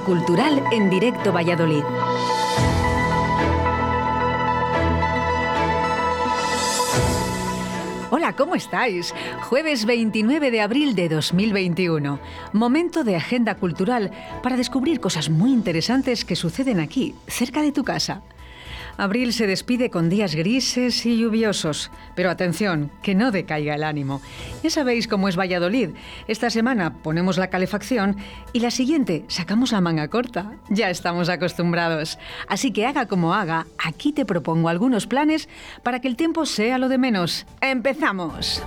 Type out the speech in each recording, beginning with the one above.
Cultural en Directo Valladolid. Hola, ¿cómo estáis? Jueves 29 de abril de 2021. Momento de agenda cultural para descubrir cosas muy interesantes que suceden aquí, cerca de tu casa. Abril se despide con días grises y lluviosos, pero atención, que no decaiga el ánimo. Ya sabéis cómo es Valladolid. Esta semana ponemos la calefacción y la siguiente sacamos la manga corta. Ya estamos acostumbrados. Así que haga como haga, aquí te propongo algunos planes para que el tiempo sea lo de menos. ¡Empezamos!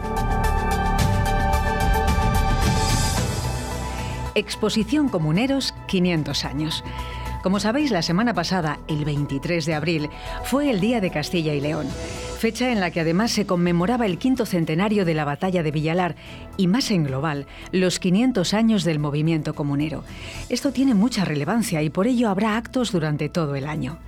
Exposición Comuneros 500 años. Como sabéis, la semana pasada, el 23 de abril, fue el Día de Castilla y León fecha en la que además se conmemoraba el quinto centenario de la batalla de Villalar y más en global, los 500 años del movimiento comunero. Esto tiene mucha relevancia y por ello habrá actos durante todo el año.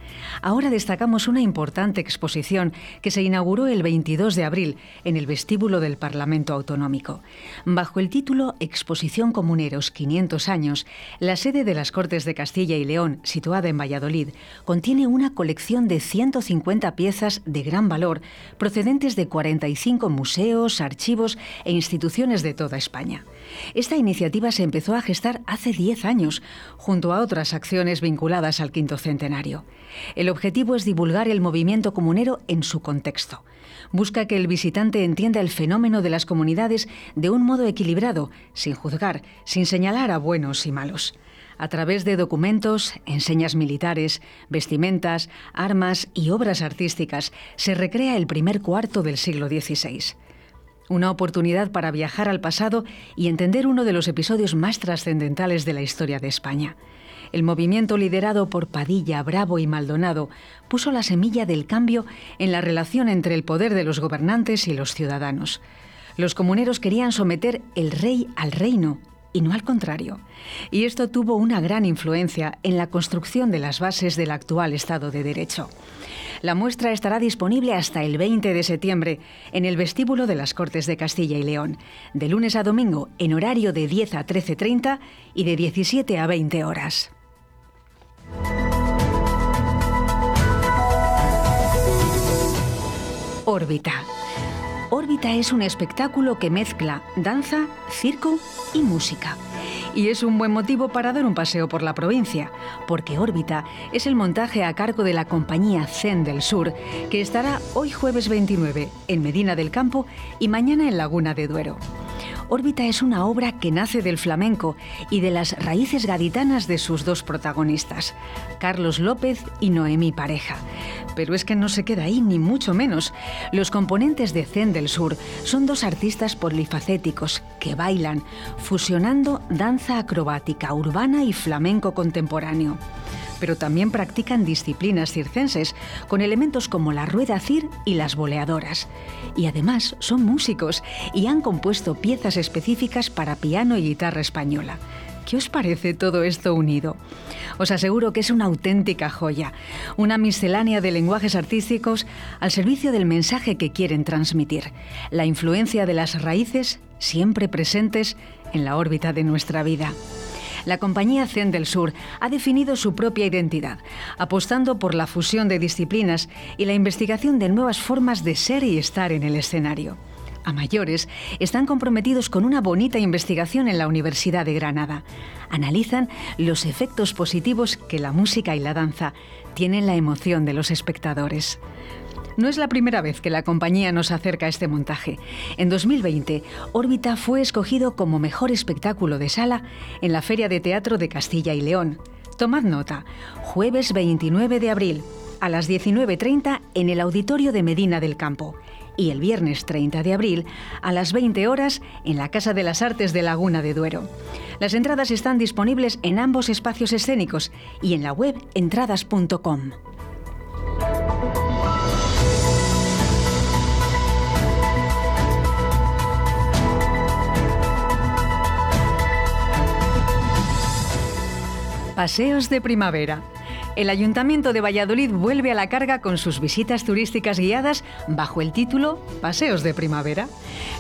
Ahora destacamos una importante exposición que se inauguró el 22 de abril en el vestíbulo del Parlamento Autonómico. Bajo el título Exposición Comuneros 500 años, la sede de las Cortes de Castilla y León, situada en Valladolid, contiene una colección de 150 piezas de gran valor procedentes de 45 museos, archivos e instituciones de toda España. Esta iniciativa se empezó a gestar hace 10 años, junto a otras acciones vinculadas al quinto centenario. El objetivo es divulgar el movimiento comunero en su contexto. Busca que el visitante entienda el fenómeno de las comunidades de un modo equilibrado, sin juzgar, sin señalar a buenos y malos a través de documentos, enseñas militares, vestimentas, armas y obras artísticas, se recrea el primer cuarto del siglo XVI. Una oportunidad para viajar al pasado y entender uno de los episodios más trascendentales de la historia de España. El movimiento liderado por Padilla, Bravo y Maldonado puso la semilla del cambio en la relación entre el poder de los gobernantes y los ciudadanos. Los comuneros querían someter el rey al reino y no al contrario. Y esto tuvo una gran influencia en la construcción de las bases del actual Estado de Derecho. La muestra estará disponible hasta el 20 de septiembre en el vestíbulo de las Cortes de Castilla y León, de lunes a domingo en horario de 10 a 13.30 y de 17 a 20 horas. Órbita Órbita es un espectáculo que mezcla danza, circo y música. Y es un buen motivo para dar un paseo por la provincia, porque Órbita es el montaje a cargo de la compañía Zen del Sur, que estará hoy jueves 29 en Medina del Campo y mañana en Laguna de Duero. Órbita es una obra que nace del flamenco y de las raíces gaditanas de sus dos protagonistas, Carlos López y Noemí Pareja. Pero es que no se queda ahí, ni mucho menos. Los componentes de Zen del Sur son dos artistas polifacéticos que bailan, fusionando danza acrobática urbana y flamenco contemporáneo pero también practican disciplinas circenses, con elementos como la rueda cir y las boleadoras. Y además son músicos y han compuesto piezas específicas para piano y guitarra española. ¿Qué os parece todo esto unido? Os aseguro que es una auténtica joya, una miscelánea de lenguajes artísticos al servicio del mensaje que quieren transmitir, la influencia de las raíces siempre presentes en la órbita de nuestra vida la compañía Zen del Sur ha definido su propia identidad, apostando por la fusión de disciplinas y la investigación de nuevas formas de ser y estar en el escenario. A mayores, están comprometidos con una bonita investigación en la Universidad de Granada. Analizan los efectos positivos que la música y la danza tienen en la emoción de los espectadores. No es la primera vez que la compañía nos acerca a este montaje. En 2020, Órbita fue escogido como mejor espectáculo de sala en la Feria de Teatro de Castilla y León. Tomad nota, jueves 29 de abril, a las 19.30 en el Auditorio de Medina del Campo y el viernes 30 de abril a las 20 horas en la Casa de las Artes de Laguna de Duero. Las entradas están disponibles en ambos espacios escénicos y en la web entradas.com. Paseos de primavera. El Ayuntamiento de Valladolid vuelve a la carga con sus visitas turísticas guiadas bajo el título Paseos de Primavera.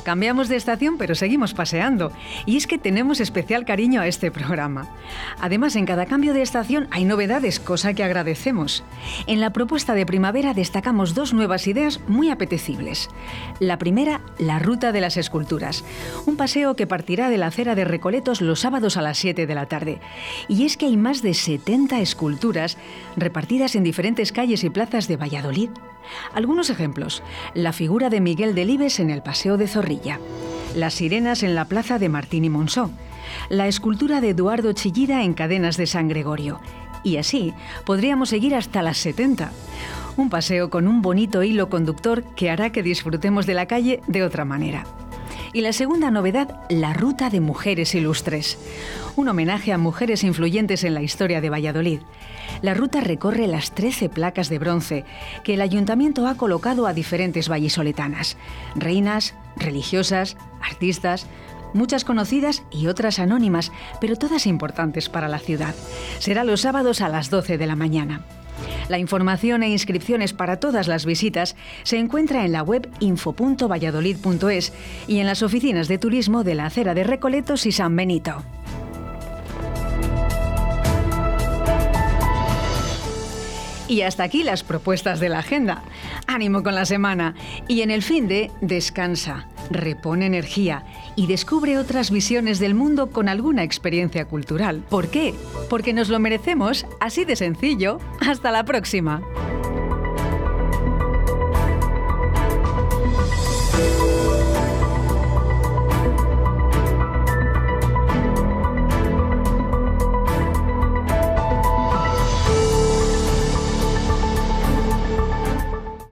Cambiamos de estación, pero seguimos paseando. Y es que tenemos especial cariño a este programa. Además, en cada cambio de estación hay novedades, cosa que agradecemos. En la propuesta de primavera destacamos dos nuevas ideas muy apetecibles. La primera, la Ruta de las Esculturas, un paseo que partirá de la acera de Recoletos los sábados a las 7 de la tarde. Y es que hay más de 70 esculturas repartidas en diferentes calles y plazas de Valladolid. Algunos ejemplos. La figura de Miguel Delibes en el Paseo de Zorrilla. Las sirenas en la plaza de Martín y Monzó. La escultura de Eduardo Chillida en Cadenas de San Gregorio. Y así podríamos seguir hasta las 70. Un paseo con un bonito hilo conductor que hará que disfrutemos de la calle de otra manera. Y la segunda novedad, la Ruta de Mujeres Ilustres, un homenaje a mujeres influyentes en la historia de Valladolid. La ruta recorre las 13 placas de bronce que el ayuntamiento ha colocado a diferentes vallisoletanas, reinas, religiosas, artistas, muchas conocidas y otras anónimas, pero todas importantes para la ciudad. Será los sábados a las 12 de la mañana. La información e inscripciones para todas las visitas se encuentra en la web info.valladolid.es y en las oficinas de turismo de la acera de Recoletos y San Benito. Y hasta aquí las propuestas de la agenda. Ánimo con la semana. Y en el fin de descansa, repone energía y descubre otras visiones del mundo con alguna experiencia cultural. ¿Por qué? Porque nos lo merecemos, así de sencillo. Hasta la próxima.